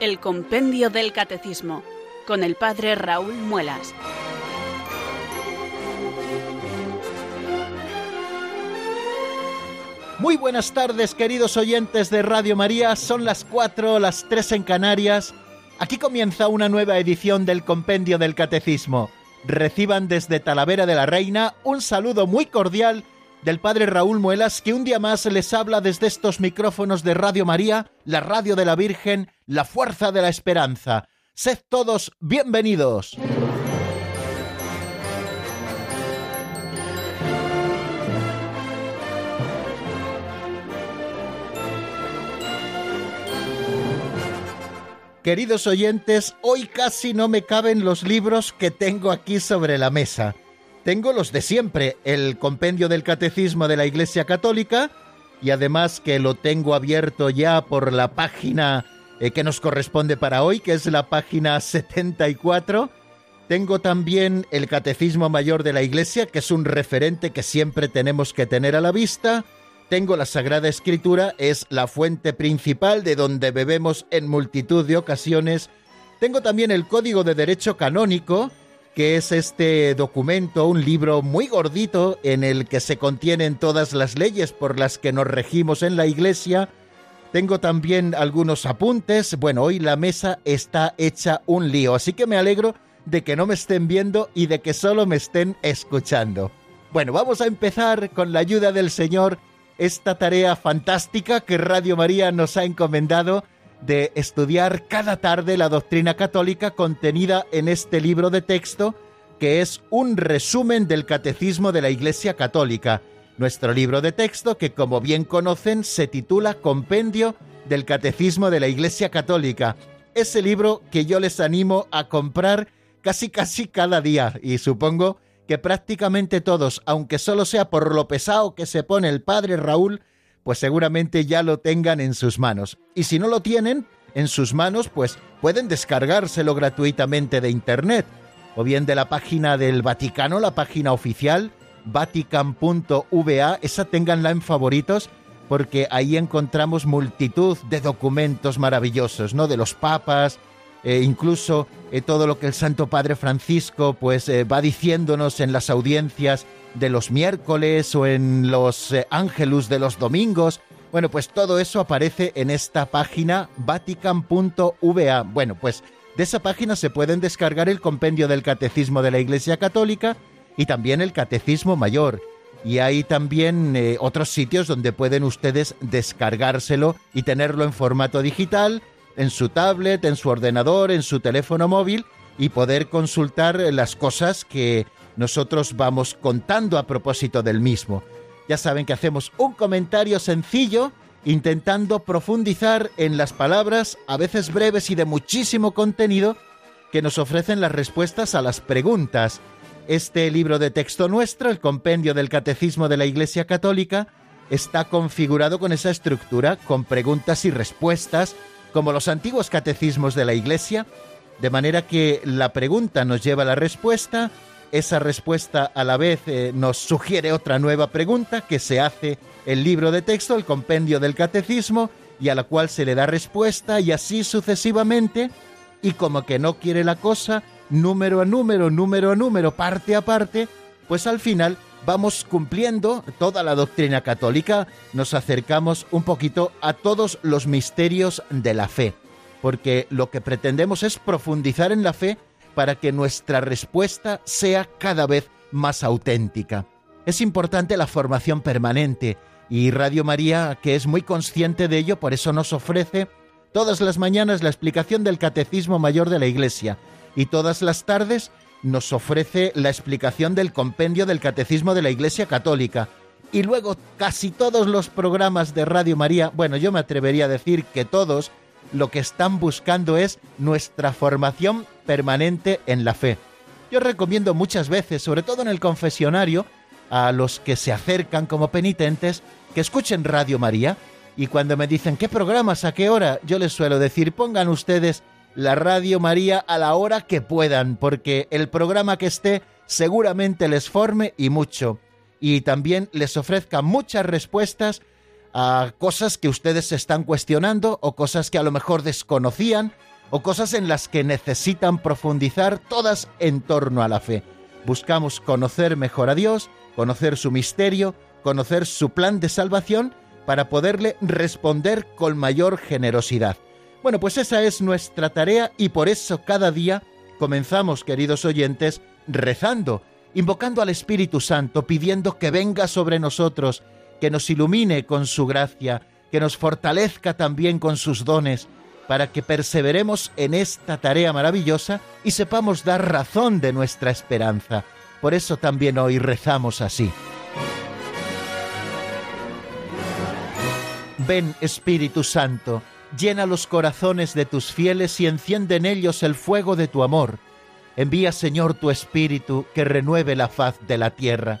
El Compendio del Catecismo, con el Padre Raúl Muelas. Muy buenas tardes, queridos oyentes de Radio María. Son las 4, las 3 en Canarias. Aquí comienza una nueva edición del Compendio del Catecismo. Reciban desde Talavera de la Reina un saludo muy cordial del Padre Raúl Muelas, que un día más les habla desde estos micrófonos de Radio María, la radio de la Virgen, la fuerza de la esperanza. Sed todos bienvenidos. Queridos oyentes, hoy casi no me caben los libros que tengo aquí sobre la mesa. Tengo los de siempre, el compendio del Catecismo de la Iglesia Católica, y además que lo tengo abierto ya por la página eh, que nos corresponde para hoy, que es la página 74. Tengo también el Catecismo Mayor de la Iglesia, que es un referente que siempre tenemos que tener a la vista tengo la Sagrada Escritura, es la fuente principal de donde bebemos en multitud de ocasiones. Tengo también el Código de Derecho Canónico, que es este documento, un libro muy gordito en el que se contienen todas las leyes por las que nos regimos en la Iglesia. Tengo también algunos apuntes. Bueno, hoy la mesa está hecha un lío, así que me alegro de que no me estén viendo y de que solo me estén escuchando. Bueno, vamos a empezar con la ayuda del Señor esta tarea fantástica que Radio María nos ha encomendado de estudiar cada tarde la doctrina católica contenida en este libro de texto que es un resumen del catecismo de la Iglesia Católica. Nuestro libro de texto que como bien conocen se titula Compendio del Catecismo de la Iglesia Católica. Ese libro que yo les animo a comprar casi casi cada día y supongo que prácticamente todos, aunque solo sea por lo pesado que se pone el padre Raúl, pues seguramente ya lo tengan en sus manos. Y si no lo tienen en sus manos, pues pueden descargárselo gratuitamente de Internet, o bien de la página del Vaticano, la página oficial, vatican.va, esa ténganla en favoritos, porque ahí encontramos multitud de documentos maravillosos, ¿no? De los papas, eh, incluso eh, todo lo que el Santo Padre Francisco pues eh, va diciéndonos en las audiencias de los miércoles o en los ángelus de los domingos. Bueno, pues todo eso aparece en esta página vatican.va. Bueno, pues de esa página se pueden descargar el compendio del Catecismo de la Iglesia Católica y también el Catecismo Mayor. Y hay también otros sitios donde pueden ustedes descargárselo y tenerlo en formato digital en su tablet, en su ordenador, en su teléfono móvil y poder consultar las cosas que nosotros vamos contando a propósito del mismo. Ya saben que hacemos un comentario sencillo intentando profundizar en las palabras, a veces breves y de muchísimo contenido, que nos ofrecen las respuestas a las preguntas. Este libro de texto nuestro, el compendio del Catecismo de la Iglesia Católica, está configurado con esa estructura, con preguntas y respuestas como los antiguos catecismos de la Iglesia, de manera que la pregunta nos lleva a la respuesta, esa respuesta a la vez eh, nos sugiere otra nueva pregunta que se hace el libro de texto, el compendio del catecismo, y a la cual se le da respuesta y así sucesivamente, y como que no quiere la cosa, número a número, número a número, parte a parte, pues al final vamos cumpliendo toda la doctrina católica, nos acercamos un poquito a todos los misterios de la fe, porque lo que pretendemos es profundizar en la fe para que nuestra respuesta sea cada vez más auténtica. Es importante la formación permanente y Radio María, que es muy consciente de ello, por eso nos ofrece todas las mañanas la explicación del Catecismo Mayor de la Iglesia y todas las tardes nos ofrece la explicación del compendio del Catecismo de la Iglesia Católica. Y luego casi todos los programas de Radio María, bueno, yo me atrevería a decir que todos, lo que están buscando es nuestra formación permanente en la fe. Yo recomiendo muchas veces, sobre todo en el confesionario, a los que se acercan como penitentes, que escuchen Radio María. Y cuando me dicen, ¿qué programas? ¿A qué hora? Yo les suelo decir, pongan ustedes la Radio María a la hora que puedan, porque el programa que esté seguramente les forme y mucho, y también les ofrezca muchas respuestas a cosas que ustedes se están cuestionando o cosas que a lo mejor desconocían o cosas en las que necesitan profundizar, todas en torno a la fe. Buscamos conocer mejor a Dios, conocer su misterio, conocer su plan de salvación para poderle responder con mayor generosidad. Bueno, pues esa es nuestra tarea y por eso cada día comenzamos, queridos oyentes, rezando, invocando al Espíritu Santo, pidiendo que venga sobre nosotros, que nos ilumine con su gracia, que nos fortalezca también con sus dones, para que perseveremos en esta tarea maravillosa y sepamos dar razón de nuestra esperanza. Por eso también hoy rezamos así. Ven Espíritu Santo, llena los corazones de tus fieles y enciende en ellos el fuego de tu amor. Envía Señor tu Espíritu que renueve la faz de la tierra.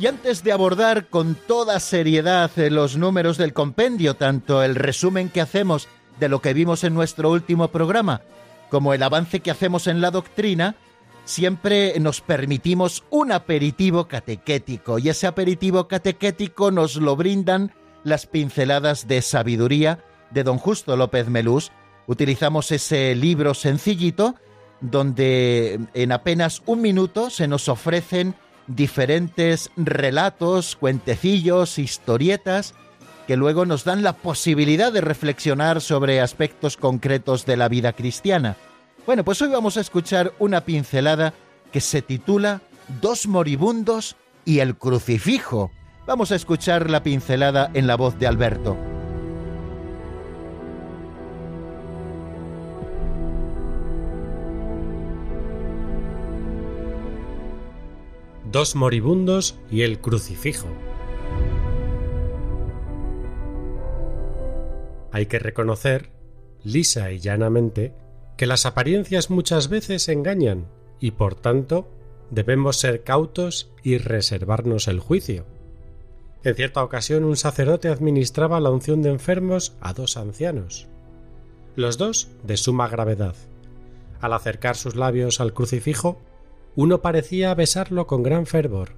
Y antes de abordar con toda seriedad eh, los números del compendio, tanto el resumen que hacemos de lo que vimos en nuestro último programa, como el avance que hacemos en la doctrina, siempre nos permitimos un aperitivo catequético, y ese aperitivo catequético nos lo brindan las pinceladas de sabiduría de don Justo López Melús. Utilizamos ese libro sencillito donde en apenas un minuto se nos ofrecen diferentes relatos, cuentecillos, historietas, que luego nos dan la posibilidad de reflexionar sobre aspectos concretos de la vida cristiana. Bueno, pues hoy vamos a escuchar una pincelada que se titula Dos moribundos y el crucifijo. Vamos a escuchar la pincelada en la voz de Alberto. Dos moribundos y el crucifijo. Hay que reconocer, lisa y llanamente, que las apariencias muchas veces engañan y por tanto debemos ser cautos y reservarnos el juicio. En cierta ocasión un sacerdote administraba la unción de enfermos a dos ancianos, los dos de suma gravedad. Al acercar sus labios al crucifijo, uno parecía besarlo con gran fervor,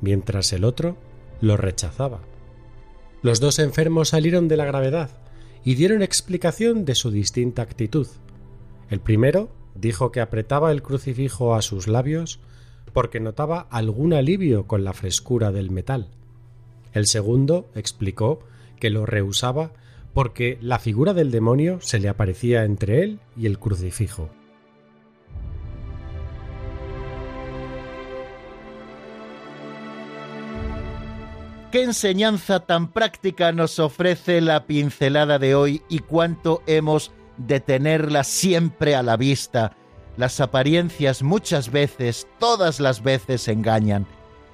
mientras el otro lo rechazaba. Los dos enfermos salieron de la gravedad y dieron explicación de su distinta actitud. El primero dijo que apretaba el crucifijo a sus labios porque notaba algún alivio con la frescura del metal. El segundo explicó que lo rehusaba porque la figura del demonio se le aparecía entre él y el crucifijo. ¿Qué enseñanza tan práctica nos ofrece la pincelada de hoy y cuánto hemos de tenerla siempre a la vista? Las apariencias muchas veces, todas las veces engañan.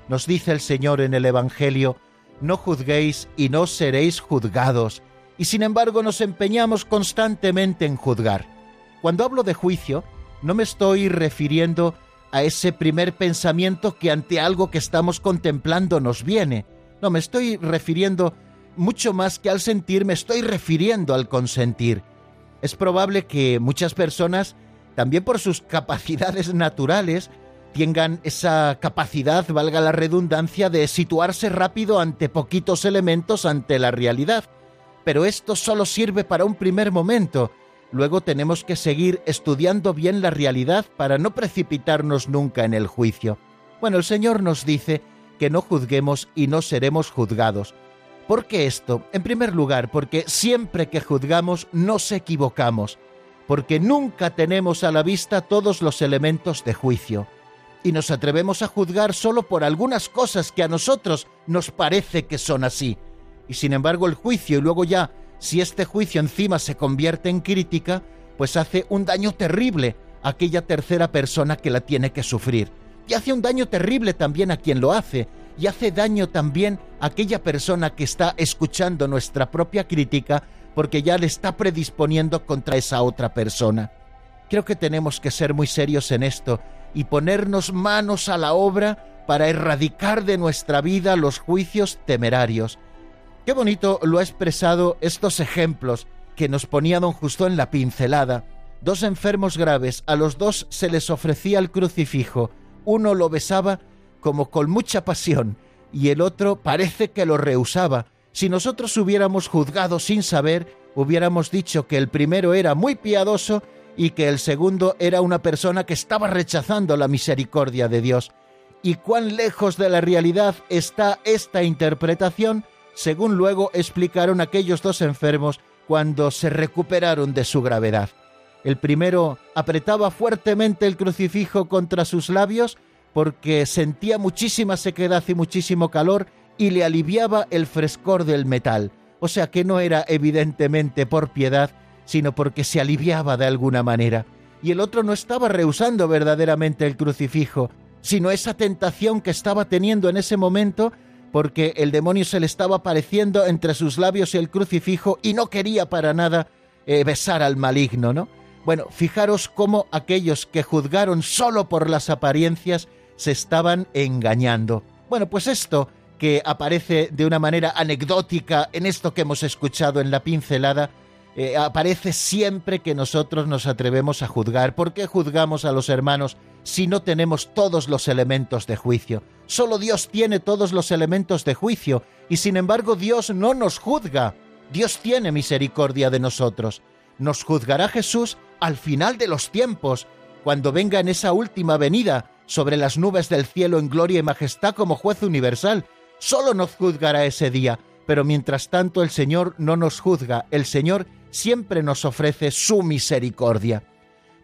Nos dice el Señor en el Evangelio, no juzguéis y no seréis juzgados, y sin embargo nos empeñamos constantemente en juzgar. Cuando hablo de juicio, no me estoy refiriendo a ese primer pensamiento que ante algo que estamos contemplando nos viene, no, me estoy refiriendo mucho más que al sentir, me estoy refiriendo al consentir. Es probable que muchas personas, también por sus capacidades naturales, tengan esa capacidad, valga la redundancia, de situarse rápido ante poquitos elementos ante la realidad. Pero esto solo sirve para un primer momento. Luego tenemos que seguir estudiando bien la realidad para no precipitarnos nunca en el juicio. Bueno, el Señor nos dice que no juzguemos y no seremos juzgados. ¿Por qué esto? En primer lugar, porque siempre que juzgamos nos equivocamos, porque nunca tenemos a la vista todos los elementos de juicio, y nos atrevemos a juzgar solo por algunas cosas que a nosotros nos parece que son así. Y sin embargo el juicio y luego ya, si este juicio encima se convierte en crítica, pues hace un daño terrible a aquella tercera persona que la tiene que sufrir. Y hace un daño terrible también a quien lo hace, y hace daño también a aquella persona que está escuchando nuestra propia crítica porque ya le está predisponiendo contra esa otra persona. Creo que tenemos que ser muy serios en esto y ponernos manos a la obra para erradicar de nuestra vida los juicios temerarios. Qué bonito lo ha expresado estos ejemplos que nos ponía don Justo en la pincelada. Dos enfermos graves, a los dos se les ofrecía el crucifijo. Uno lo besaba como con mucha pasión y el otro parece que lo rehusaba. Si nosotros hubiéramos juzgado sin saber, hubiéramos dicho que el primero era muy piadoso y que el segundo era una persona que estaba rechazando la misericordia de Dios. ¿Y cuán lejos de la realidad está esta interpretación? Según luego explicaron aquellos dos enfermos cuando se recuperaron de su gravedad. El primero apretaba fuertemente el crucifijo contra sus labios porque sentía muchísima sequedad y muchísimo calor y le aliviaba el frescor del metal. O sea que no era evidentemente por piedad, sino porque se aliviaba de alguna manera. Y el otro no estaba rehusando verdaderamente el crucifijo, sino esa tentación que estaba teniendo en ese momento porque el demonio se le estaba apareciendo entre sus labios y el crucifijo y no quería para nada eh, besar al maligno, ¿no? Bueno, fijaros cómo aquellos que juzgaron solo por las apariencias se estaban engañando. Bueno, pues esto que aparece de una manera anecdótica en esto que hemos escuchado en la pincelada, eh, aparece siempre que nosotros nos atrevemos a juzgar. ¿Por qué juzgamos a los hermanos si no tenemos todos los elementos de juicio? Solo Dios tiene todos los elementos de juicio y sin embargo Dios no nos juzga. Dios tiene misericordia de nosotros. Nos juzgará Jesús al final de los tiempos, cuando venga en esa última venida sobre las nubes del cielo en gloria y majestad como juez universal. Solo nos juzgará ese día, pero mientras tanto el Señor no nos juzga, el Señor siempre nos ofrece su misericordia.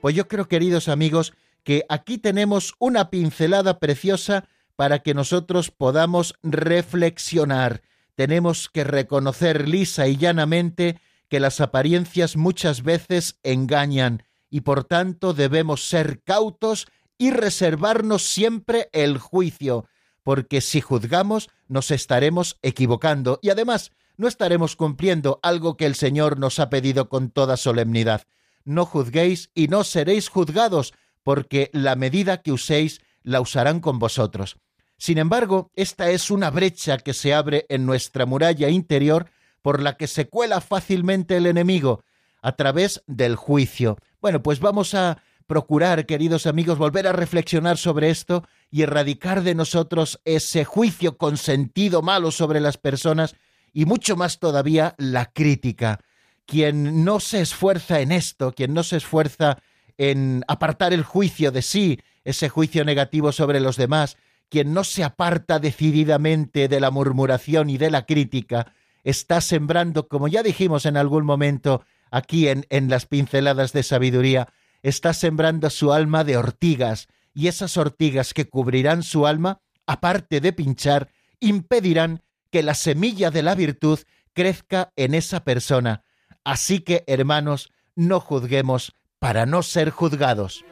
Pues yo creo, queridos amigos, que aquí tenemos una pincelada preciosa para que nosotros podamos reflexionar. Tenemos que reconocer lisa y llanamente que las apariencias muchas veces engañan y por tanto debemos ser cautos y reservarnos siempre el juicio, porque si juzgamos nos estaremos equivocando y además no estaremos cumpliendo algo que el Señor nos ha pedido con toda solemnidad. No juzguéis y no seréis juzgados, porque la medida que uséis la usarán con vosotros. Sin embargo, esta es una brecha que se abre en nuestra muralla interior por la que se cuela fácilmente el enemigo a través del juicio. Bueno, pues vamos a procurar, queridos amigos, volver a reflexionar sobre esto y erradicar de nosotros ese juicio con sentido malo sobre las personas y mucho más todavía la crítica. Quien no se esfuerza en esto, quien no se esfuerza en apartar el juicio de sí, ese juicio negativo sobre los demás, quien no se aparta decididamente de la murmuración y de la crítica, está sembrando, como ya dijimos en algún momento aquí en, en las pinceladas de sabiduría, está sembrando su alma de ortigas, y esas ortigas que cubrirán su alma, aparte de pinchar, impedirán que la semilla de la virtud crezca en esa persona. Así que, hermanos, no juzguemos para no ser juzgados.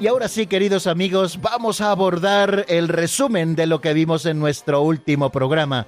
Y ahora sí, queridos amigos, vamos a abordar el resumen de lo que vimos en nuestro último programa.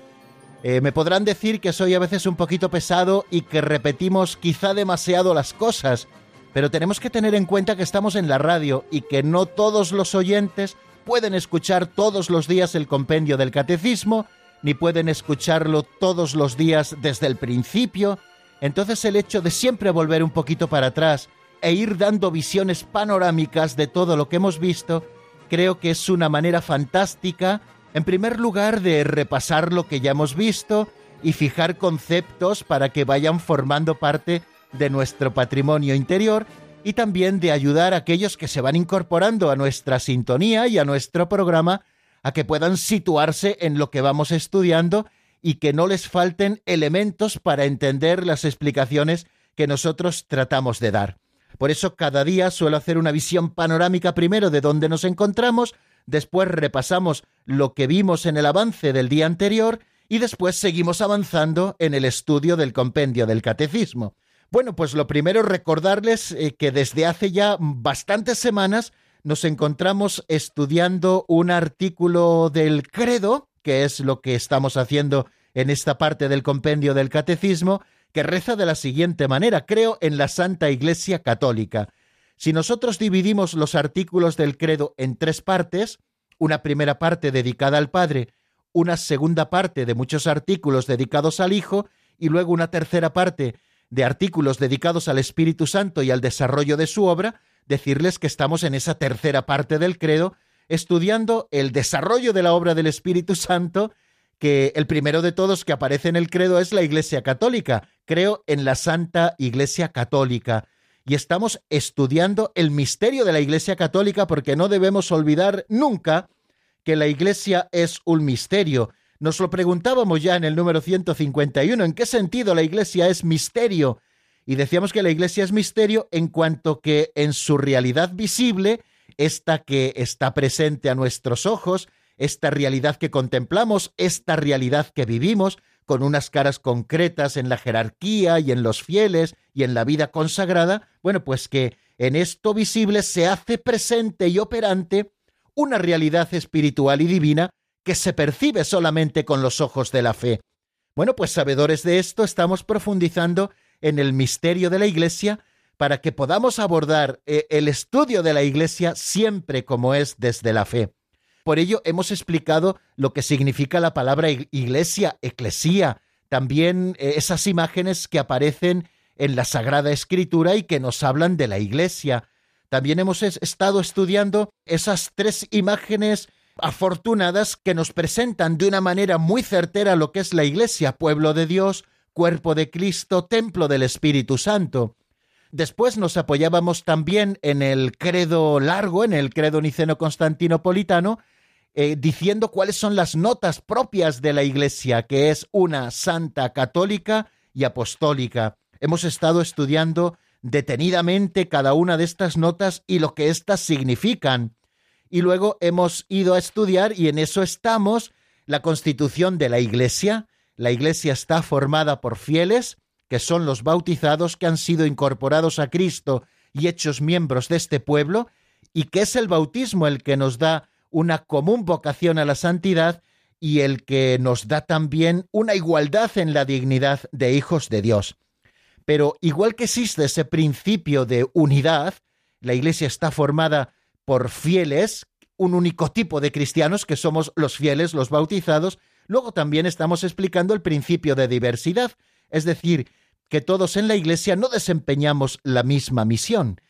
Eh, me podrán decir que soy a veces un poquito pesado y que repetimos quizá demasiado las cosas, pero tenemos que tener en cuenta que estamos en la radio y que no todos los oyentes pueden escuchar todos los días el compendio del catecismo, ni pueden escucharlo todos los días desde el principio. Entonces el hecho de siempre volver un poquito para atrás, e ir dando visiones panorámicas de todo lo que hemos visto, creo que es una manera fantástica, en primer lugar, de repasar lo que ya hemos visto y fijar conceptos para que vayan formando parte de nuestro patrimonio interior y también de ayudar a aquellos que se van incorporando a nuestra sintonía y a nuestro programa a que puedan situarse en lo que vamos estudiando y que no les falten elementos para entender las explicaciones que nosotros tratamos de dar. Por eso cada día suelo hacer una visión panorámica primero de dónde nos encontramos, después repasamos lo que vimos en el avance del día anterior y después seguimos avanzando en el estudio del compendio del catecismo. Bueno, pues lo primero recordarles eh, que desde hace ya bastantes semanas nos encontramos estudiando un artículo del credo, que es lo que estamos haciendo en esta parte del compendio del catecismo, que reza de la siguiente manera, creo en la Santa Iglesia Católica. Si nosotros dividimos los artículos del credo en tres partes, una primera parte dedicada al Padre, una segunda parte de muchos artículos dedicados al Hijo y luego una tercera parte de artículos dedicados al Espíritu Santo y al desarrollo de su obra, decirles que estamos en esa tercera parte del credo estudiando el desarrollo de la obra del Espíritu Santo, que el primero de todos que aparece en el credo es la Iglesia Católica. Creo en la Santa Iglesia Católica. Y estamos estudiando el misterio de la Iglesia Católica porque no debemos olvidar nunca que la Iglesia es un misterio. Nos lo preguntábamos ya en el número 151, ¿en qué sentido la Iglesia es misterio? Y decíamos que la Iglesia es misterio en cuanto que en su realidad visible, esta que está presente a nuestros ojos, esta realidad que contemplamos, esta realidad que vivimos, con unas caras concretas en la jerarquía y en los fieles y en la vida consagrada, bueno, pues que en esto visible se hace presente y operante una realidad espiritual y divina que se percibe solamente con los ojos de la fe. Bueno, pues sabedores de esto, estamos profundizando en el misterio de la Iglesia para que podamos abordar eh, el estudio de la Iglesia siempre como es desde la fe. Por ello hemos explicado lo que significa la palabra iglesia, eclesía, también eh, esas imágenes que aparecen en la Sagrada Escritura y que nos hablan de la Iglesia. También hemos estado estudiando esas tres imágenes afortunadas que nos presentan de una manera muy certera lo que es la Iglesia, pueblo de Dios, cuerpo de Cristo, templo del Espíritu Santo. Después nos apoyábamos también en el credo largo, en el credo niceno-constantinopolitano, eh, diciendo cuáles son las notas propias de la Iglesia, que es una santa católica y apostólica. Hemos estado estudiando detenidamente cada una de estas notas y lo que éstas significan. Y luego hemos ido a estudiar, y en eso estamos, la constitución de la Iglesia. La Iglesia está formada por fieles, que son los bautizados que han sido incorporados a Cristo y hechos miembros de este pueblo, y que es el bautismo el que nos da una común vocación a la santidad y el que nos da también una igualdad en la dignidad de hijos de Dios. Pero igual que existe ese principio de unidad, la Iglesia está formada por fieles, un único tipo de cristianos que somos los fieles, los bautizados, luego también estamos explicando el principio de diversidad, es decir, que todos en la Iglesia no desempeñamos la misma misión.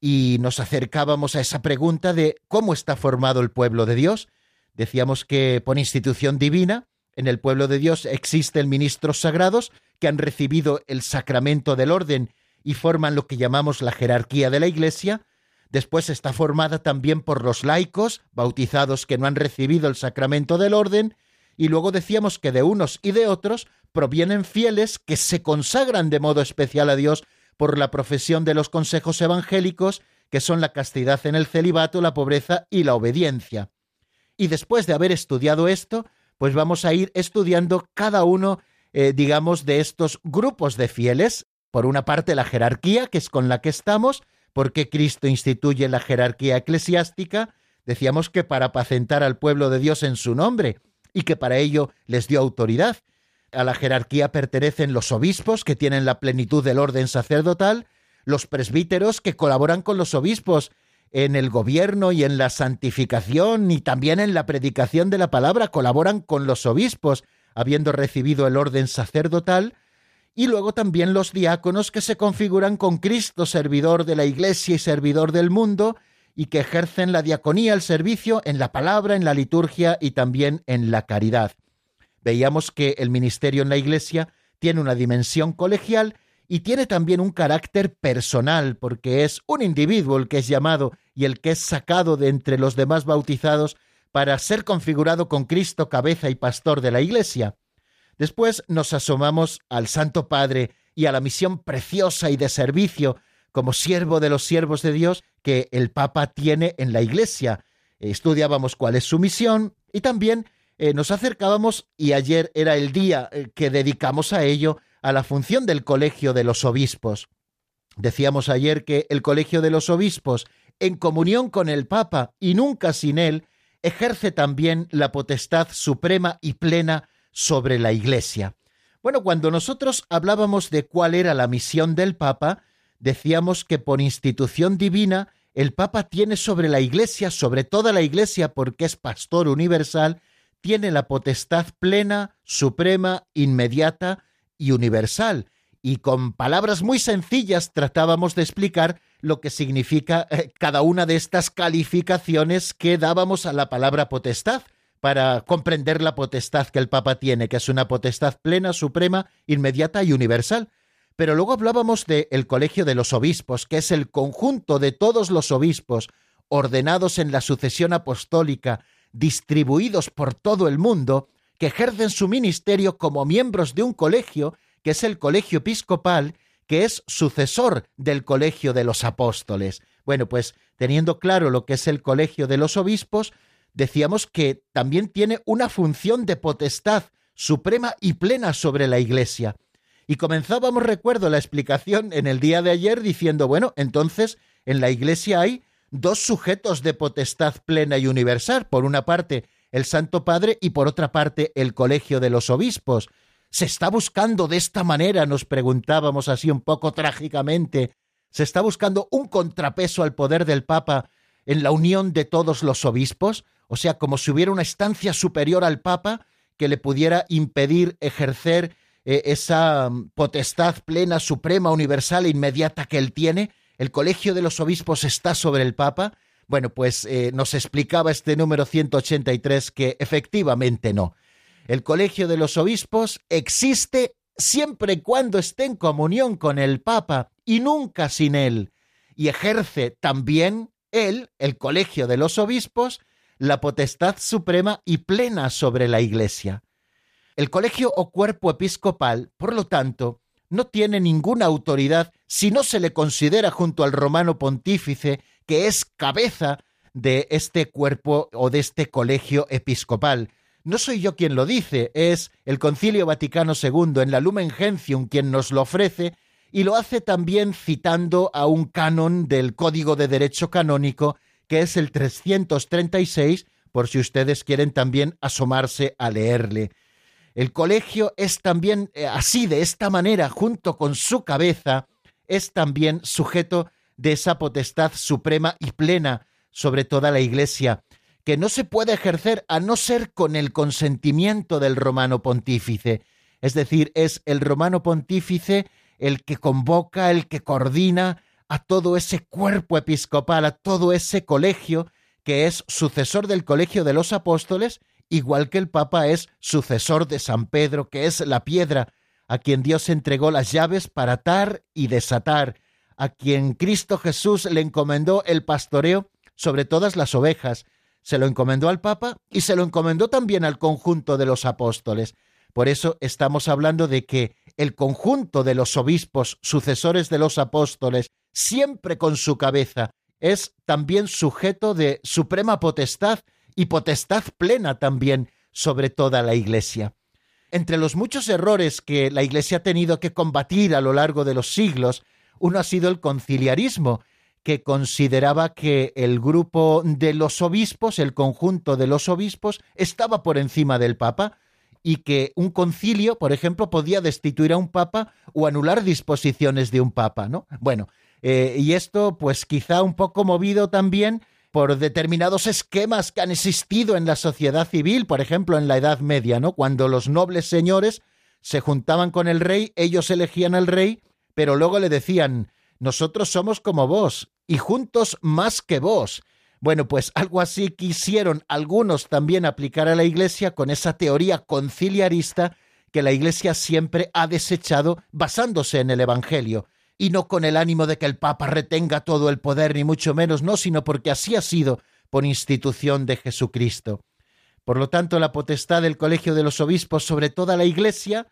Y nos acercábamos a esa pregunta de cómo está formado el pueblo de Dios. Decíamos que por institución divina, en el pueblo de Dios existen ministros sagrados que han recibido el sacramento del orden y forman lo que llamamos la jerarquía de la Iglesia. Después está formada también por los laicos, bautizados que no han recibido el sacramento del orden, y luego decíamos que de unos y de otros provienen fieles que se consagran de modo especial a Dios por la profesión de los consejos evangélicos, que son la castidad en el celibato, la pobreza y la obediencia. Y después de haber estudiado esto, pues vamos a ir estudiando cada uno, eh, digamos, de estos grupos de fieles. Por una parte, la jerarquía, que es con la que estamos, porque Cristo instituye la jerarquía eclesiástica. Decíamos que para apacentar al pueblo de Dios en su nombre y que para ello les dio autoridad. A la jerarquía pertenecen los obispos, que tienen la plenitud del orden sacerdotal, los presbíteros, que colaboran con los obispos en el gobierno y en la santificación y también en la predicación de la palabra, colaboran con los obispos, habiendo recibido el orden sacerdotal, y luego también los diáconos que se configuran con Cristo, servidor de la Iglesia y servidor del mundo, y que ejercen la diaconía, el servicio en la palabra, en la liturgia y también en la caridad. Veíamos que el ministerio en la Iglesia tiene una dimensión colegial y tiene también un carácter personal, porque es un individuo el que es llamado y el que es sacado de entre los demás bautizados para ser configurado con Cristo cabeza y pastor de la Iglesia. Después nos asomamos al Santo Padre y a la misión preciosa y de servicio como siervo de los siervos de Dios que el Papa tiene en la Iglesia. Estudiábamos cuál es su misión y también eh, nos acercábamos, y ayer era el día eh, que dedicamos a ello, a la función del Colegio de los Obispos. Decíamos ayer que el Colegio de los Obispos, en comunión con el Papa y nunca sin él, ejerce también la potestad suprema y plena sobre la Iglesia. Bueno, cuando nosotros hablábamos de cuál era la misión del Papa, decíamos que por institución divina el Papa tiene sobre la Iglesia, sobre toda la Iglesia, porque es pastor universal, tiene la potestad plena, suprema, inmediata y universal. Y con palabras muy sencillas tratábamos de explicar lo que significa eh, cada una de estas calificaciones que dábamos a la palabra potestad para comprender la potestad que el Papa tiene, que es una potestad plena, suprema, inmediata y universal. Pero luego hablábamos del colegio de los obispos, que es el conjunto de todos los obispos ordenados en la sucesión apostólica, distribuidos por todo el mundo, que ejercen su ministerio como miembros de un colegio, que es el colegio episcopal, que es sucesor del colegio de los apóstoles. Bueno, pues teniendo claro lo que es el colegio de los obispos, decíamos que también tiene una función de potestad suprema y plena sobre la Iglesia. Y comenzábamos, recuerdo, la explicación en el día de ayer diciendo, bueno, entonces en la Iglesia hay dos sujetos de potestad plena y universal. Por una parte, el Santo Padre y por otra parte, el Colegio de los Obispos. ¿Se está buscando de esta manera, nos preguntábamos así un poco trágicamente, se está buscando un contrapeso al poder del Papa en la unión de todos los obispos? O sea, como si hubiera una estancia superior al Papa que le pudiera impedir ejercer eh, esa mm, potestad plena, suprema, universal e inmediata que él tiene el colegio de los obispos está sobre el Papa? Bueno, pues eh, nos explicaba este número 183 que efectivamente no. El colegio de los obispos existe siempre y cuando esté en comunión con el Papa y nunca sin él. Y ejerce también él, el colegio de los obispos, la potestad suprema y plena sobre la Iglesia. El colegio o cuerpo episcopal, por lo tanto, no tiene ninguna autoridad si no se le considera junto al romano pontífice que es cabeza de este cuerpo o de este colegio episcopal. No soy yo quien lo dice, es el Concilio Vaticano II en la Lumen Gentium quien nos lo ofrece y lo hace también citando a un canon del Código de Derecho Canónico que es el 336, por si ustedes quieren también asomarse a leerle. El colegio es también eh, así, de esta manera, junto con su cabeza, es también sujeto de esa potestad suprema y plena sobre toda la Iglesia, que no se puede ejercer a no ser con el consentimiento del romano pontífice. Es decir, es el romano pontífice el que convoca, el que coordina a todo ese cuerpo episcopal, a todo ese colegio, que es sucesor del colegio de los apóstoles igual que el Papa es sucesor de San Pedro, que es la piedra, a quien Dios entregó las llaves para atar y desatar, a quien Cristo Jesús le encomendó el pastoreo sobre todas las ovejas, se lo encomendó al Papa y se lo encomendó también al conjunto de los apóstoles. Por eso estamos hablando de que el conjunto de los obispos sucesores de los apóstoles, siempre con su cabeza, es también sujeto de suprema potestad y potestad plena también sobre toda la Iglesia. Entre los muchos errores que la Iglesia ha tenido que combatir a lo largo de los siglos, uno ha sido el conciliarismo, que consideraba que el grupo de los obispos, el conjunto de los obispos, estaba por encima del Papa y que un concilio, por ejemplo, podía destituir a un Papa o anular disposiciones de un Papa, ¿no? Bueno, eh, y esto, pues quizá un poco movido también por determinados esquemas que han existido en la sociedad civil, por ejemplo, en la Edad Media, ¿no? Cuando los nobles señores se juntaban con el rey, ellos elegían al rey, pero luego le decían, nosotros somos como vos, y juntos más que vos. Bueno, pues algo así quisieron algunos también aplicar a la Iglesia con esa teoría conciliarista que la Iglesia siempre ha desechado basándose en el Evangelio y no con el ánimo de que el Papa retenga todo el poder, ni mucho menos, no, sino porque así ha sido por institución de Jesucristo. Por lo tanto, la potestad del Colegio de los Obispos sobre toda la Iglesia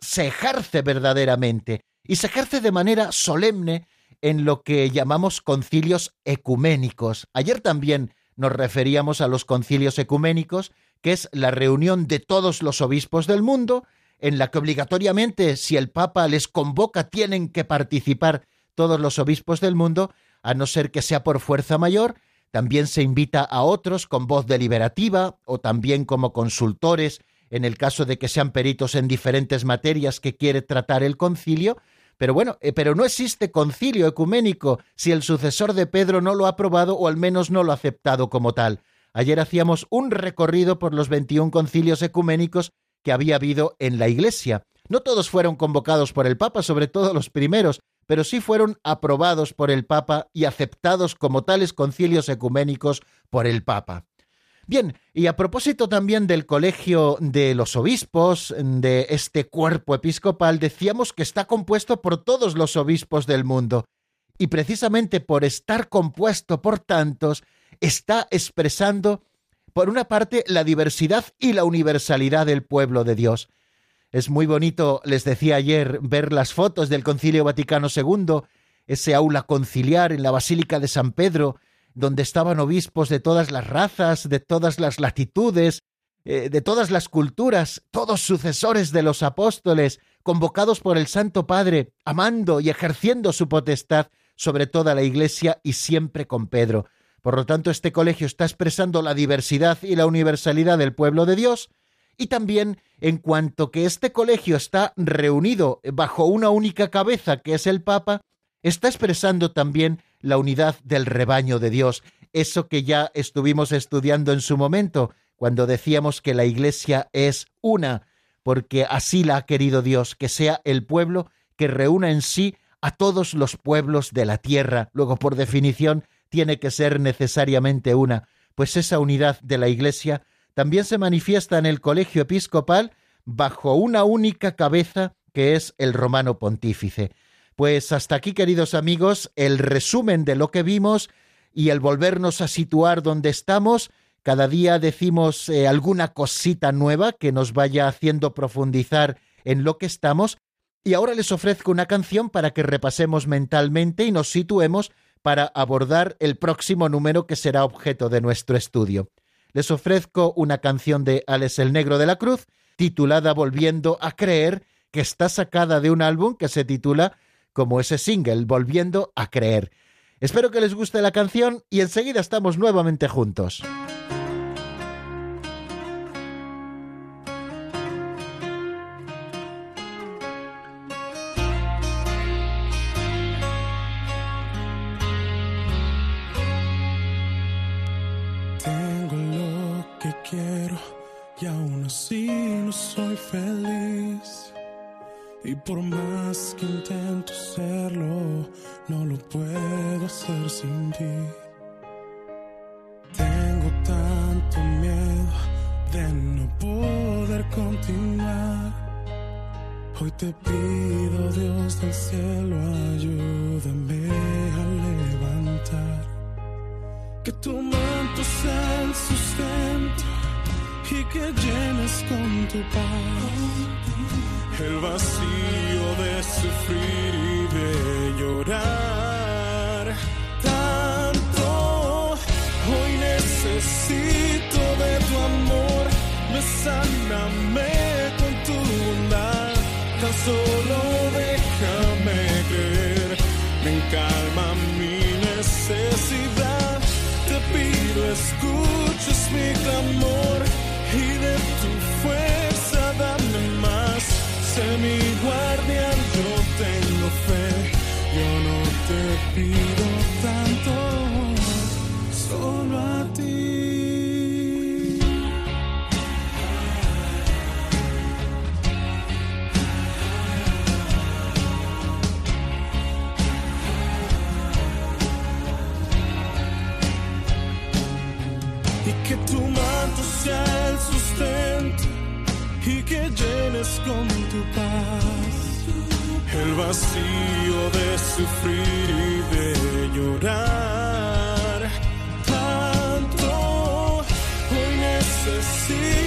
se ejerce verdaderamente y se ejerce de manera solemne en lo que llamamos concilios ecuménicos. Ayer también nos referíamos a los concilios ecuménicos, que es la reunión de todos los obispos del mundo, en la que obligatoriamente, si el Papa les convoca, tienen que participar todos los obispos del mundo, a no ser que sea por fuerza mayor, también se invita a otros con voz deliberativa o también como consultores en el caso de que sean peritos en diferentes materias que quiere tratar el concilio, pero bueno, eh, pero no existe concilio ecuménico si el sucesor de Pedro no lo ha aprobado o al menos no lo ha aceptado como tal. Ayer hacíamos un recorrido por los 21 concilios ecuménicos que había habido en la Iglesia. No todos fueron convocados por el Papa, sobre todo los primeros, pero sí fueron aprobados por el Papa y aceptados como tales concilios ecuménicos por el Papa. Bien, y a propósito también del colegio de los obispos, de este cuerpo episcopal, decíamos que está compuesto por todos los obispos del mundo. Y precisamente por estar compuesto por tantos, está expresando, por una parte, la diversidad y la universalidad del pueblo de Dios. Es muy bonito, les decía ayer, ver las fotos del Concilio Vaticano II, ese aula conciliar en la Basílica de San Pedro, donde estaban obispos de todas las razas, de todas las latitudes, eh, de todas las culturas, todos sucesores de los apóstoles, convocados por el Santo Padre, amando y ejerciendo su potestad sobre toda la Iglesia y siempre con Pedro. Por lo tanto, este colegio está expresando la diversidad y la universalidad del pueblo de Dios, y también en cuanto que este colegio está reunido bajo una única cabeza, que es el Papa, está expresando también la unidad del rebaño de Dios, eso que ya estuvimos estudiando en su momento, cuando decíamos que la Iglesia es una, porque así la ha querido Dios, que sea el pueblo que reúna en sí a todos los pueblos de la tierra. Luego, por definición, tiene que ser necesariamente una, pues esa unidad de la Iglesia también se manifiesta en el colegio episcopal bajo una única cabeza que es el romano pontífice. Pues hasta aquí, queridos amigos, el resumen de lo que vimos y el volvernos a situar donde estamos. Cada día decimos eh, alguna cosita nueva que nos vaya haciendo profundizar en lo que estamos. Y ahora les ofrezco una canción para que repasemos mentalmente y nos situemos para abordar el próximo número que será objeto de nuestro estudio. Les ofrezco una canción de Alex el Negro de la Cruz, titulada Volviendo a Creer, que está sacada de un álbum que se titula como ese single, Volviendo a Creer. Espero que les guste la canción y enseguida estamos nuevamente juntos. Aún así no soy feliz. Y por más que intento serlo, no lo puedo hacer sin ti. Tengo tanto miedo de no poder continuar. Hoy te pido, Dios del cielo, ayúdame a levantar. Que tu manto sea el sustento y que llenes con tu paz. El vacío de sufrir y de llorar. Tanto hoy necesito de tu amor, me sáname con tu bondad, tan solo déjame creer, me calma mi necesidad, te pido escuches mi clamor pido tanto, solo a ti. Y que tu manto sea el sustento y que llenes con tu paz el vacío de sufrir llorar. Tanto hoy necesito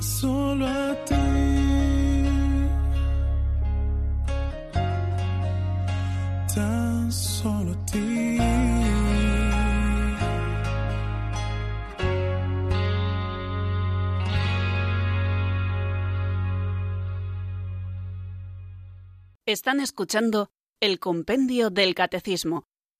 Solo a ti. Tan solo. Están escuchando el Compendio del Catecismo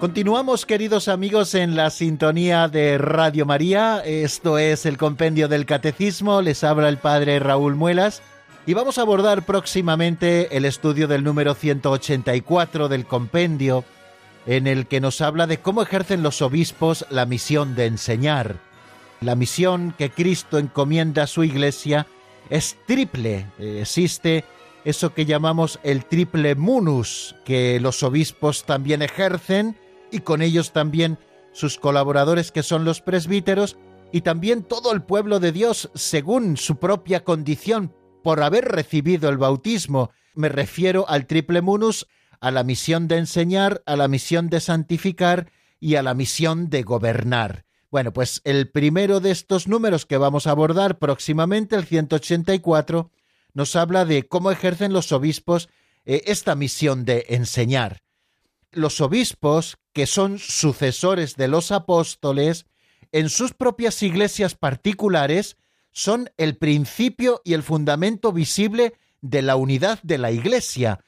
Continuamos, queridos amigos, en la sintonía de Radio María. Esto es el Compendio del Catecismo. Les habla el Padre Raúl Muelas. Y vamos a abordar próximamente el estudio del número 184 del Compendio, en el que nos habla de cómo ejercen los obispos la misión de enseñar. La misión que Cristo encomienda a su iglesia es triple. Existe eso que llamamos el triple munus, que los obispos también ejercen y con ellos también sus colaboradores que son los presbíteros y también todo el pueblo de Dios según su propia condición por haber recibido el bautismo. Me refiero al triple munus, a la misión de enseñar, a la misión de santificar y a la misión de gobernar. Bueno, pues el primero de estos números que vamos a abordar próximamente, el 184, nos habla de cómo ejercen los obispos eh, esta misión de enseñar. Los obispos, que son sucesores de los apóstoles, en sus propias iglesias particulares, son el principio y el fundamento visible de la unidad de la iglesia.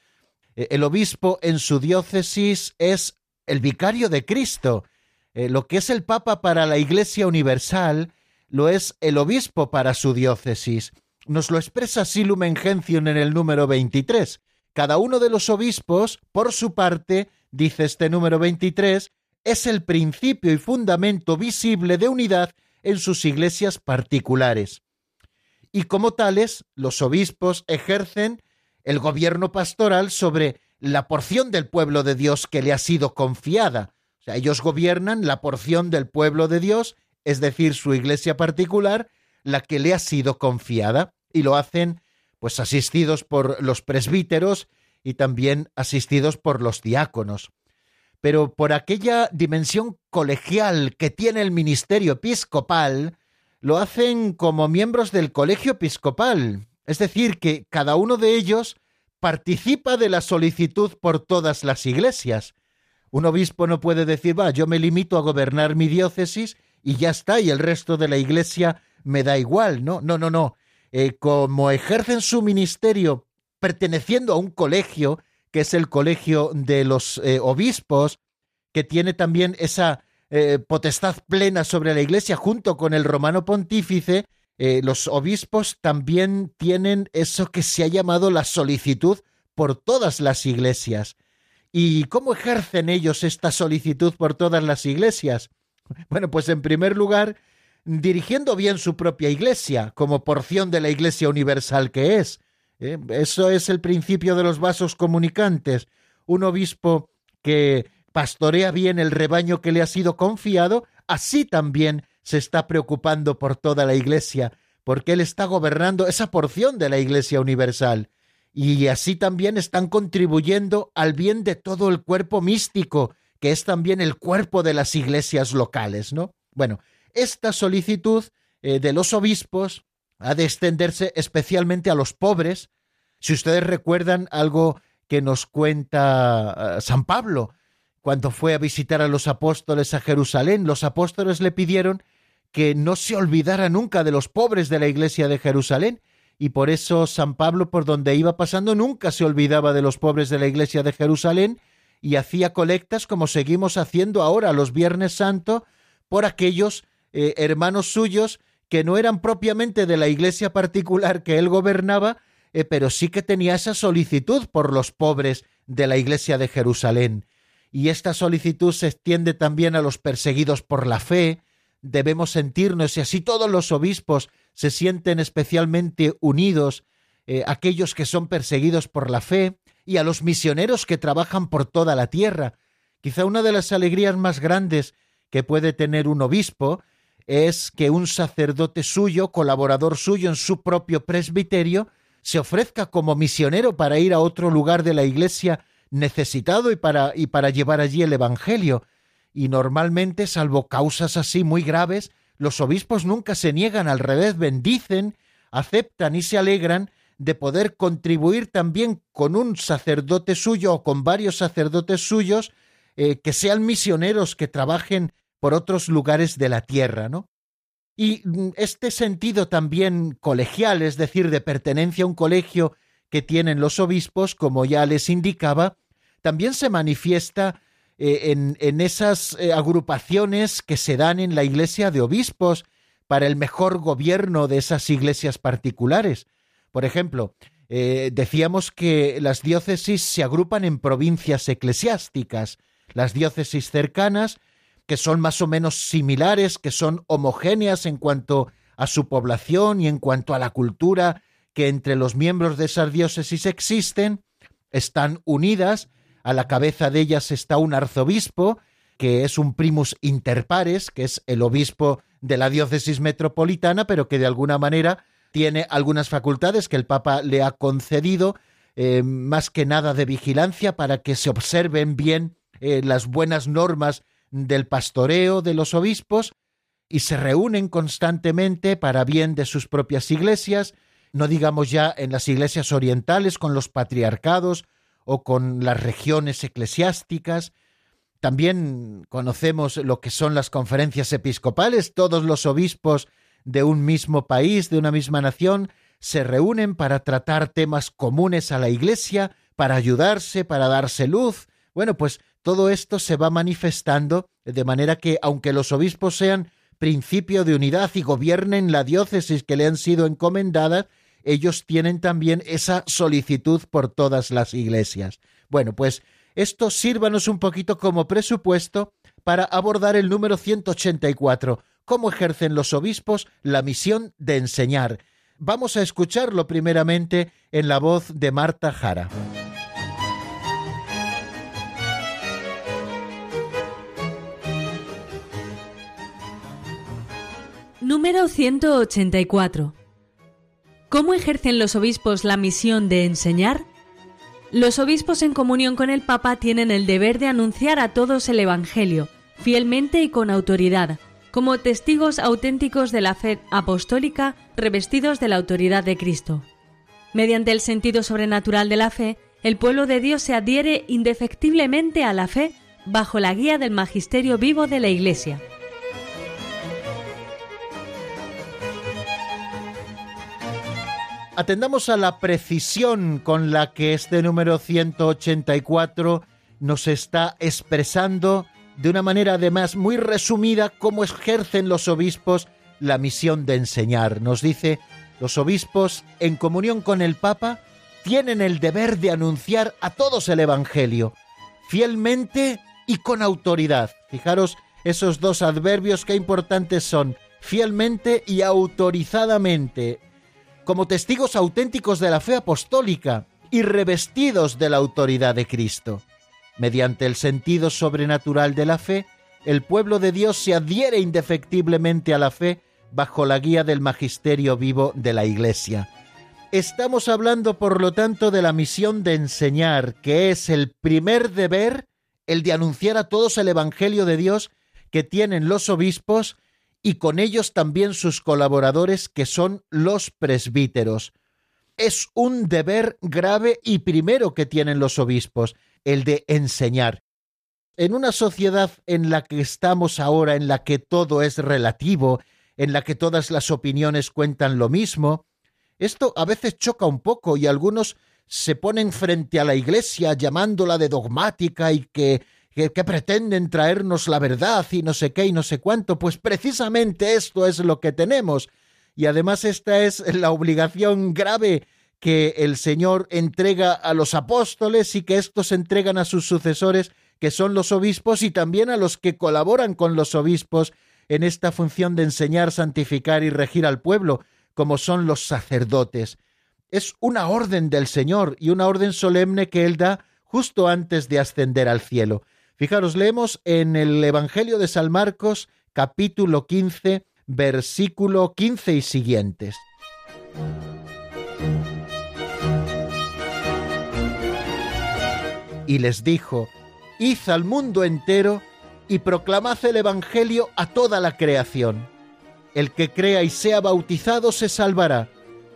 Eh, El obispo en su diócesis es el vicario de Cristo. Eh, lo que es el Papa para la Iglesia Universal lo es el obispo para su diócesis. Nos lo expresa así Lumen Gentium en el número 23. Cada uno de los obispos, por su parte, dice este número 23, es el principio y fundamento visible de unidad en sus iglesias particulares. Y como tales, los obispos ejercen el gobierno pastoral sobre la porción del pueblo de Dios que le ha sido confiada. O sea, ellos gobiernan la porción del pueblo de Dios, es decir, su iglesia particular, la que le ha sido confiada, y lo hacen pues asistidos por los presbíteros y también asistidos por los diáconos. Pero por aquella dimensión colegial que tiene el ministerio episcopal, lo hacen como miembros del colegio episcopal, es decir, que cada uno de ellos participa de la solicitud por todas las iglesias. Un obispo no puede decir, va, yo me limito a gobernar mi diócesis y ya está, y el resto de la iglesia me da igual, ¿no? No, no, no. Eh, como ejercen su ministerio perteneciendo a un colegio, que es el colegio de los eh, obispos, que tiene también esa eh, potestad plena sobre la iglesia junto con el romano pontífice, eh, los obispos también tienen eso que se ha llamado la solicitud por todas las iglesias. ¿Y cómo ejercen ellos esta solicitud por todas las iglesias? Bueno, pues en primer lugar, dirigiendo bien su propia iglesia, como porción de la iglesia universal que es. ¿Eh? Eso es el principio de los vasos comunicantes. Un obispo que pastorea bien el rebaño que le ha sido confiado, así también se está preocupando por toda la iglesia, porque Él está gobernando esa porción de la Iglesia Universal. Y así también están contribuyendo al bien de todo el cuerpo místico, que es también el cuerpo de las iglesias locales, ¿no? Bueno, esta solicitud eh, de los obispos ha de extenderse especialmente a los pobres. Si ustedes recuerdan algo que nos cuenta eh, San Pablo, cuando fue a visitar a los apóstoles a Jerusalén, los apóstoles le pidieron que no se olvidara nunca de los pobres de la iglesia de Jerusalén, y por eso San Pablo, por donde iba pasando, nunca se olvidaba de los pobres de la iglesia de Jerusalén y hacía colectas como seguimos haciendo ahora los Viernes Santo por aquellos eh, hermanos suyos que no eran propiamente de la iglesia particular que él gobernaba, eh, pero sí que tenía esa solicitud por los pobres de la iglesia de Jerusalén. Y esta solicitud se extiende también a los perseguidos por la fe, debemos sentirnos, y así todos los obispos se sienten especialmente unidos, eh, aquellos que son perseguidos por la fe, y a los misioneros que trabajan por toda la tierra. Quizá una de las alegrías más grandes que puede tener un obispo es que un sacerdote suyo, colaborador suyo en su propio presbiterio, se ofrezca como misionero para ir a otro lugar de la iglesia necesitado y para, y para llevar allí el Evangelio. Y normalmente, salvo causas así muy graves, los obispos nunca se niegan, al revés, bendicen, aceptan y se alegran de poder contribuir también con un sacerdote suyo o con varios sacerdotes suyos eh, que sean misioneros, que trabajen por otros lugares de la tierra, ¿no? Y mm, este sentido también colegial, es decir, de pertenencia a un colegio que tienen los obispos, como ya les indicaba, también se manifiesta eh, en, esas eh, agrupaciones que se dan en la iglesia de obispos para el mejor gobierno de esas iglesias particulares. Por ejemplo, eh, decíamos que las diócesis se agrupan en provincias eclesiásticas, las diócesis cercanas, que son más o menos similares, que son homogéneas en cuanto a su población y en cuanto a la cultura que entre los miembros de esas diócesis existen, están unidas a la cabeza de ellas está un arzobispo, que es un primus inter pares, que es el obispo de la diócesis metropolitana, pero que de alguna manera tiene algunas facultades que el Papa le ha concedido, eh, más que nada de vigilancia, para que se observen bien eh, las buenas normas del pastoreo de los obispos y se reúnen constantemente para bien de sus propias iglesias, no digamos ya en las iglesias orientales con los patriarcados o con las regiones eclesiásticas. También conocemos lo que son las conferencias episcopales. Todos los obispos de un mismo país, de una misma nación, se reúnen para tratar temas comunes a la Iglesia, para ayudarse, para darse luz. Bueno, pues todo esto se va manifestando de manera que, aunque los obispos sean principio de unidad y gobiernen la diócesis que le han sido encomendadas, ellos tienen también esa solicitud por todas las iglesias. Bueno, pues esto sírvanos un poquito como presupuesto para abordar el número 184, cómo ejercen los obispos la misión de enseñar. Vamos a escucharlo primeramente en la voz de Marta Jara. Número 184 ¿Cómo ejercen los obispos la misión de enseñar? Los obispos en comunión con el Papa tienen el deber de anunciar a todos el Evangelio, fielmente y con autoridad, como testigos auténticos de la fe apostólica revestidos de la autoridad de Cristo. Mediante el sentido sobrenatural de la fe, el pueblo de Dios se adhiere indefectiblemente a la fe bajo la guía del magisterio vivo de la Iglesia. Atendamos a la precisión con la que este número 184 nos está expresando de una manera además muy resumida cómo ejercen los obispos la misión de enseñar. Nos dice, los obispos, en comunión con el Papa, tienen el deber de anunciar a todos el Evangelio, fielmente y con autoridad. Fijaros esos dos adverbios que importantes son, fielmente y autorizadamente como testigos auténticos de la fe apostólica y revestidos de la autoridad de Cristo. Mediante el sentido sobrenatural de la fe, el pueblo de Dios se adhiere indefectiblemente a la fe bajo la guía del magisterio vivo de la Iglesia. Estamos hablando, por lo tanto, de la misión de enseñar, que es el primer deber, el de anunciar a todos el Evangelio de Dios que tienen los obispos y con ellos también sus colaboradores, que son los presbíteros. Es un deber grave y primero que tienen los obispos, el de enseñar. En una sociedad en la que estamos ahora, en la que todo es relativo, en la que todas las opiniones cuentan lo mismo, esto a veces choca un poco y algunos se ponen frente a la Iglesia llamándola de dogmática y que, que, pretenden traernos la verdad y no sé qué y no sé cuánto, pues precisamente esto es lo que tenemos. Y además esta es la obligación grave que el Señor entrega a los apóstoles y que éstos entregan a sus sucesores, que son los obispos, y también a los que colaboran con los obispos en esta función de enseñar, santificar y regir al pueblo, como son los sacerdotes. Es una orden del Señor y una orden solemne que Él da justo antes de ascender al cielo. Fijaros, leemos en el Evangelio de San Marcos, capítulo 15, versículo 15 y siguientes. y les dijo, Id al mundo entero y proclamad el Evangelio a toda la creación. El que crea y sea bautizado se salvará,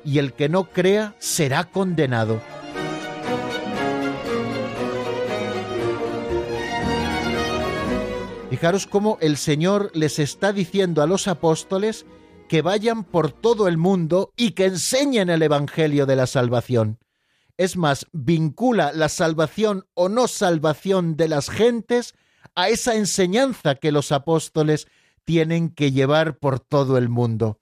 y el que no crea será condenado. Fijaros cómo el Señor les está diciendo a los apóstoles que vayan por todo el mundo y que enseñen el Evangelio de la salvación. Es más, vincula la salvación o no salvación de las gentes a esa enseñanza que los apóstoles tienen que llevar por todo el mundo.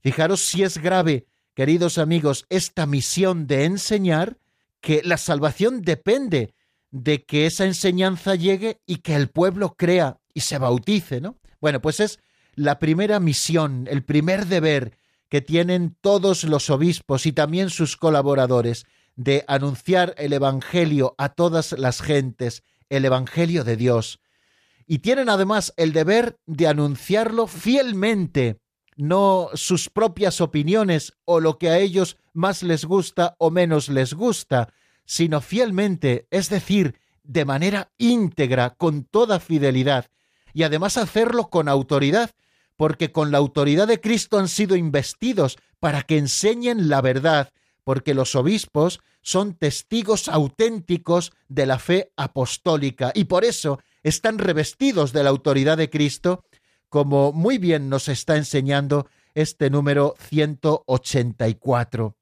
Fijaros si es grave, queridos amigos, esta misión de enseñar, que la salvación depende de que esa enseñanza llegue y que el pueblo crea y se bautice, ¿no? Bueno, pues es la primera misión, el primer deber que tienen todos los obispos y también sus colaboradores, de anunciar el Evangelio a todas las gentes, el Evangelio de Dios. Y tienen además el deber de anunciarlo fielmente, no sus propias opiniones o lo que a ellos más les gusta o menos les gusta, sino fielmente, es decir, de manera íntegra, con toda fidelidad, y además hacerlo con autoridad, porque con la autoridad de Cristo han sido investidos para que enseñen la verdad porque los obispos son testigos auténticos de la fe apostólica y por eso están revestidos de la autoridad de Cristo, como muy bien nos está enseñando este número 184.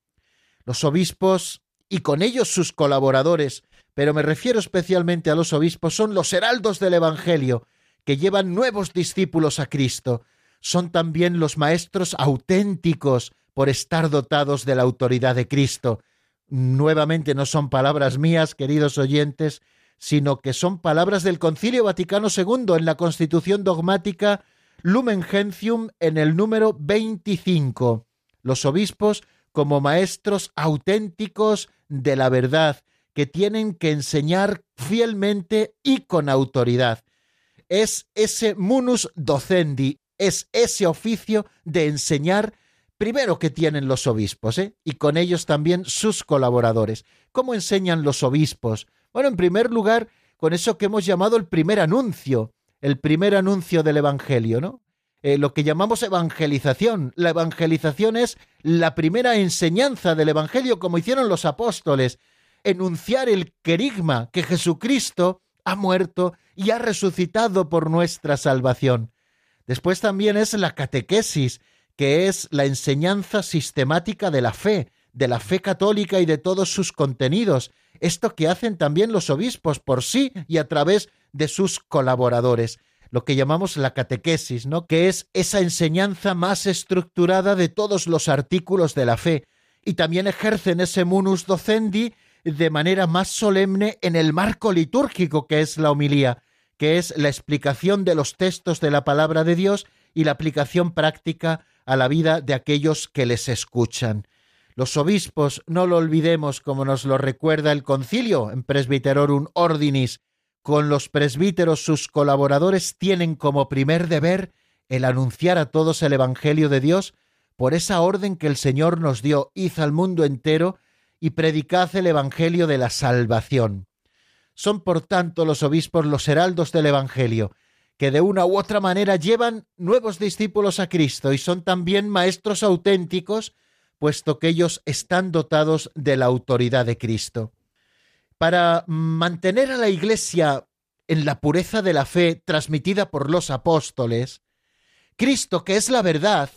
Los obispos y con ellos sus colaboradores, pero me refiero especialmente a los obispos, son los heraldos del Evangelio, que llevan nuevos discípulos a Cristo. Son también los maestros auténticos por estar dotados de la autoridad de Cristo. Nuevamente no son palabras mías, queridos oyentes, sino que son palabras del Concilio Vaticano II en la Constitución dogmática Lumen Gentium en el número 25. Los obispos como maestros auténticos de la verdad, que tienen que enseñar fielmente y con autoridad. Es ese munus docendi, es ese oficio de enseñar primero que tienen los obispos, ¿eh? y con ellos también sus colaboradores. ¿Cómo enseñan los obispos? Bueno, en primer lugar, con eso que hemos llamado el primer anuncio, el primer anuncio del Evangelio, ¿no? Eh, lo que llamamos evangelización. La evangelización es la primera enseñanza del Evangelio, como hicieron los apóstoles, enunciar el querigma que Jesucristo ha muerto y ha resucitado por nuestra salvación. Después también es la catequesis, que es la enseñanza sistemática de la fe, de la fe católica y de todos sus contenidos, esto que hacen también los obispos por sí y a través de sus colaboradores, lo que llamamos la catequesis, ¿no? que es esa enseñanza más estructurada de todos los artículos de la fe, y también ejercen ese munus docendi de manera más solemne en el marco litúrgico que es la homilía, que es la explicación de los textos de la palabra de Dios y la aplicación práctica a la vida de aquellos que les escuchan. Los obispos, no lo olvidemos como nos lo recuerda el concilio en Presbyterorum Ordinis, con los presbíteros sus colaboradores tienen como primer deber el anunciar a todos el Evangelio de Dios por esa orden que el Señor nos dio, id al mundo entero y predicad el Evangelio de la salvación. Son por tanto los obispos los heraldos del Evangelio, que de una u otra manera llevan nuevos discípulos a Cristo y son también maestros auténticos, puesto que ellos están dotados de la autoridad de Cristo. Para mantener a la Iglesia en la pureza de la fe transmitida por los apóstoles, Cristo, que es la verdad,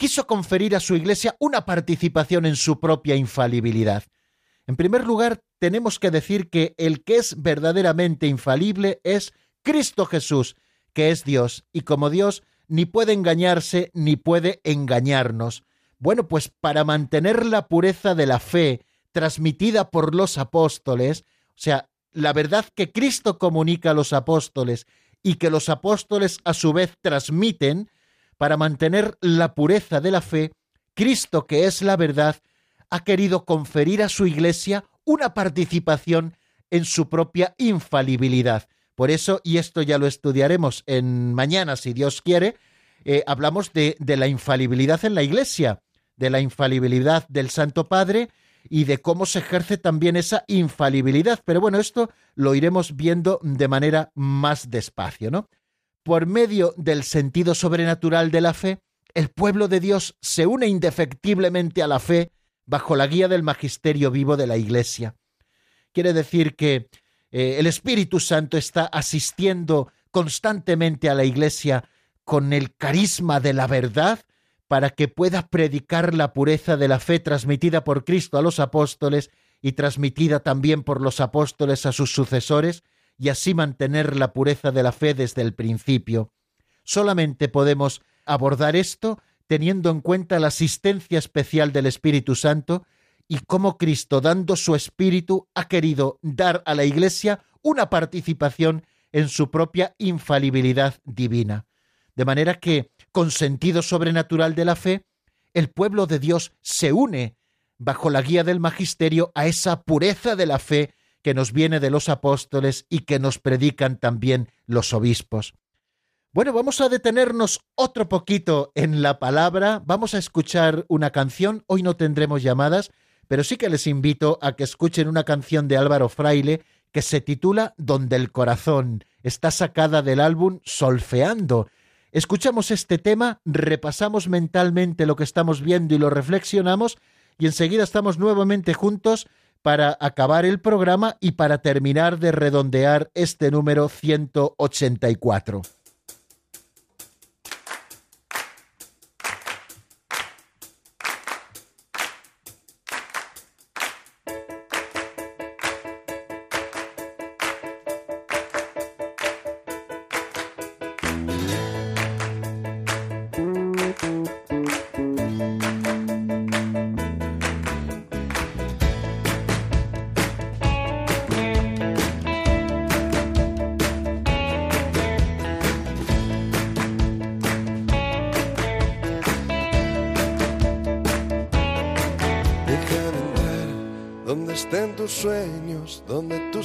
quiso conferir a su Iglesia una participación en su propia infalibilidad. En primer lugar, tenemos que decir que el que es verdaderamente infalible es Cristo Jesús, que es Dios, y como Dios ni puede engañarse ni puede engañarnos. Bueno, pues para mantener la pureza de la fe transmitida por los apóstoles, o sea, la verdad que Cristo comunica a los apóstoles y que los apóstoles a su vez transmiten, para mantener la pureza de la fe, Cristo, que es la verdad, ha querido conferir a su Iglesia una participación en su propia infalibilidad. Por eso, y esto ya lo estudiaremos en mañana, si Dios quiere, eh, hablamos de, de la infalibilidad en la Iglesia, de la infalibilidad del Santo Padre y de cómo se ejerce también esa infalibilidad. Pero bueno, esto lo iremos viendo de manera más despacio, ¿no? Por medio del sentido sobrenatural de la fe, el pueblo de Dios se une indefectiblemente a la fe bajo la guía del magisterio vivo de la Iglesia. Quiere decir que eh, el Espíritu Santo está asistiendo constantemente a la Iglesia con el carisma de la verdad para que pueda predicar la pureza de la fe transmitida por Cristo a los apóstoles y transmitida también por los apóstoles a sus sucesores, y así mantener la pureza de la fe desde el principio. Solamente podemos abordar esto teniendo en cuenta la asistencia especial del Espíritu Santo y cómo Cristo, dando su espíritu, ha querido dar a la Iglesia una participación en su propia infalibilidad divina. De manera que, con sentido sobrenatural de la fe, el pueblo de Dios se une bajo la guía del magisterio a esa pureza de la fe que nos viene de los apóstoles y que nos predican también los obispos. Bueno, vamos a detenernos otro poquito en la palabra, vamos a escuchar una canción, hoy no tendremos llamadas, pero sí que les invito a que escuchen una canción de Álvaro Fraile que se titula Donde el corazón. Está sacada del álbum Solfeando. Escuchamos este tema, repasamos mentalmente lo que estamos viendo y lo reflexionamos y enseguida estamos nuevamente juntos para acabar el programa y para terminar de redondear este número 184.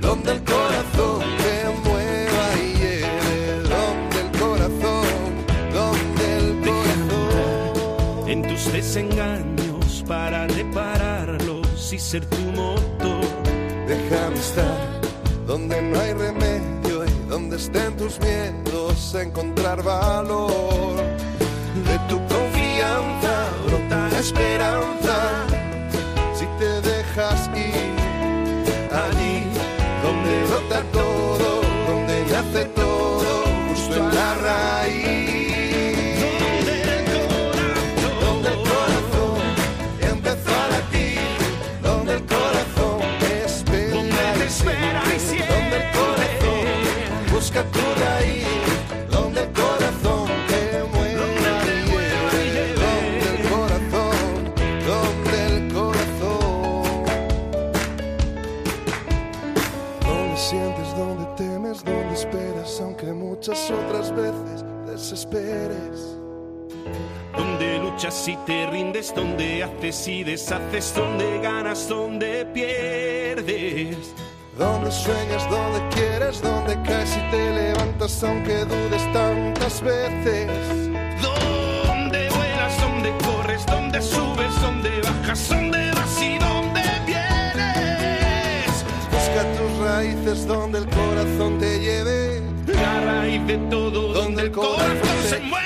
donde el corazón te mueva y lleve, donde el corazón, donde el corazón. En tus desengaños para repararlos y ser tu motor. Déjame estar donde no hay remedio y donde estén tus miedos, encontrar valor de tu brota la esperanza Donde luchas y te rindes, donde haces y deshaces, donde ganas, donde pierdes. Donde sueñas, donde quieres, donde caes y te levantas aunque dudes tantas veces. Donde vuelas, donde corres, donde subes, donde bajas, donde vas y donde vienes. Busca tus raíces donde el corazón te lleve. La raíz de todo, donde el corazón se mueve.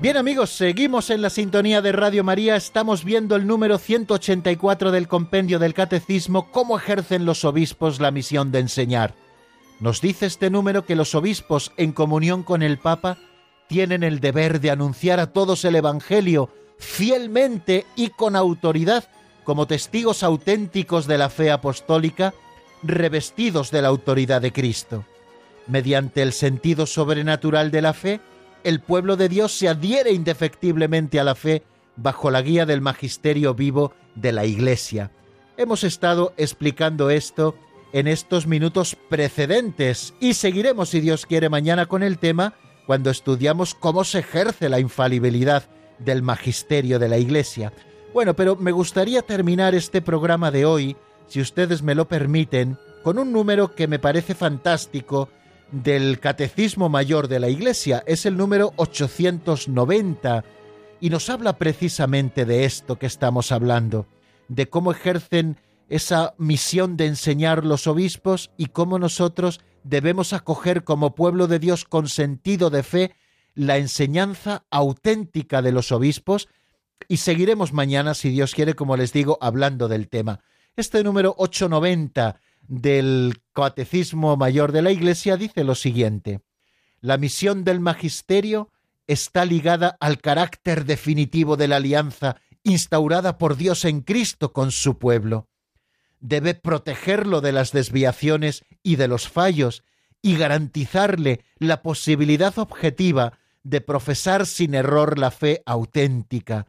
Bien amigos, seguimos en la sintonía de Radio María, estamos viendo el número 184 del compendio del Catecismo, cómo ejercen los obispos la misión de enseñar. Nos dice este número que los obispos, en comunión con el Papa, tienen el deber de anunciar a todos el Evangelio fielmente y con autoridad, como testigos auténticos de la fe apostólica, revestidos de la autoridad de Cristo. Mediante el sentido sobrenatural de la fe, el pueblo de Dios se adhiere indefectiblemente a la fe bajo la guía del magisterio vivo de la Iglesia. Hemos estado explicando esto en estos minutos precedentes y seguiremos, si Dios quiere, mañana con el tema cuando estudiamos cómo se ejerce la infalibilidad del magisterio de la Iglesia. Bueno, pero me gustaría terminar este programa de hoy, si ustedes me lo permiten, con un número que me parece fantástico del Catecismo Mayor de la Iglesia. Es el número 890 y nos habla precisamente de esto que estamos hablando, de cómo ejercen esa misión de enseñar los obispos y cómo nosotros debemos acoger como pueblo de Dios con sentido de fe la enseñanza auténtica de los obispos y seguiremos mañana, si Dios quiere, como les digo, hablando del tema. Este número 890 del Catecismo Mayor de la Iglesia dice lo siguiente. La misión del magisterio está ligada al carácter definitivo de la alianza instaurada por Dios en Cristo con su pueblo. Debe protegerlo de las desviaciones y de los fallos y garantizarle la posibilidad objetiva de profesar sin error la fe auténtica.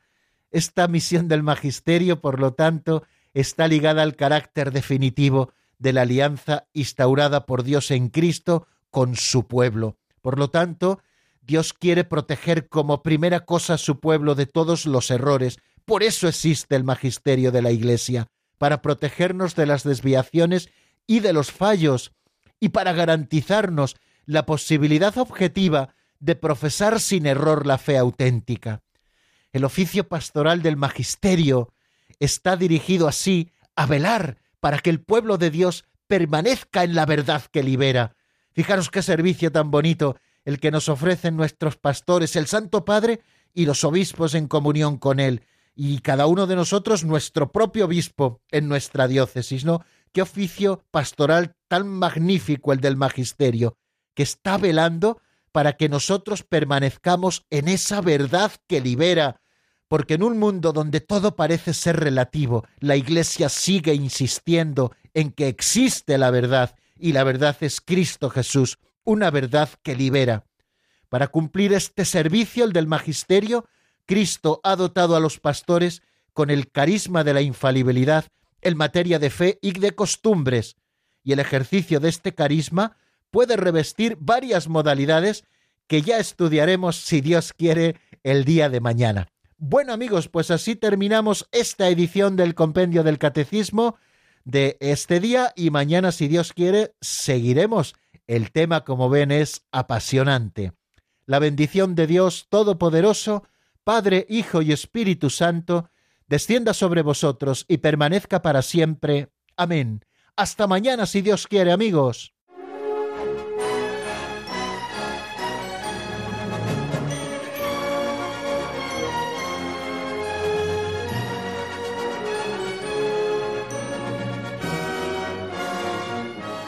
Esta misión del magisterio, por lo tanto, está ligada al carácter definitivo de la alianza instaurada por Dios en Cristo con su pueblo. Por lo tanto, Dios quiere proteger como primera cosa a su pueblo de todos los errores. Por eso existe el magisterio de la Iglesia, para protegernos de las desviaciones y de los fallos, y para garantizarnos la posibilidad objetiva de profesar sin error la fe auténtica. El oficio pastoral del magisterio está dirigido así a velar para que el pueblo de Dios permanezca en la verdad que libera. Fijaros qué servicio tan bonito el que nos ofrecen nuestros pastores, el Santo Padre y los obispos en comunión con él, y cada uno de nosotros nuestro propio obispo en nuestra diócesis, ¿no? Qué oficio pastoral tan magnífico el del magisterio, que está velando para que nosotros permanezcamos en esa verdad que libera, porque en un mundo donde todo parece ser relativo, la Iglesia sigue insistiendo en que existe la verdad, y la verdad es Cristo Jesús, una verdad que libera. Para cumplir este servicio, el del magisterio, Cristo ha dotado a los pastores con el carisma de la infalibilidad en materia de fe y de costumbres, y el ejercicio de este carisma puede revestir varias modalidades que ya estudiaremos, si Dios quiere, el día de mañana. Bueno amigos, pues así terminamos esta edición del Compendio del Catecismo de este día y mañana, si Dios quiere, seguiremos. El tema, como ven, es apasionante. La bendición de Dios Todopoderoso, Padre, Hijo y Espíritu Santo, descienda sobre vosotros y permanezca para siempre. Amén. Hasta mañana, si Dios quiere, amigos.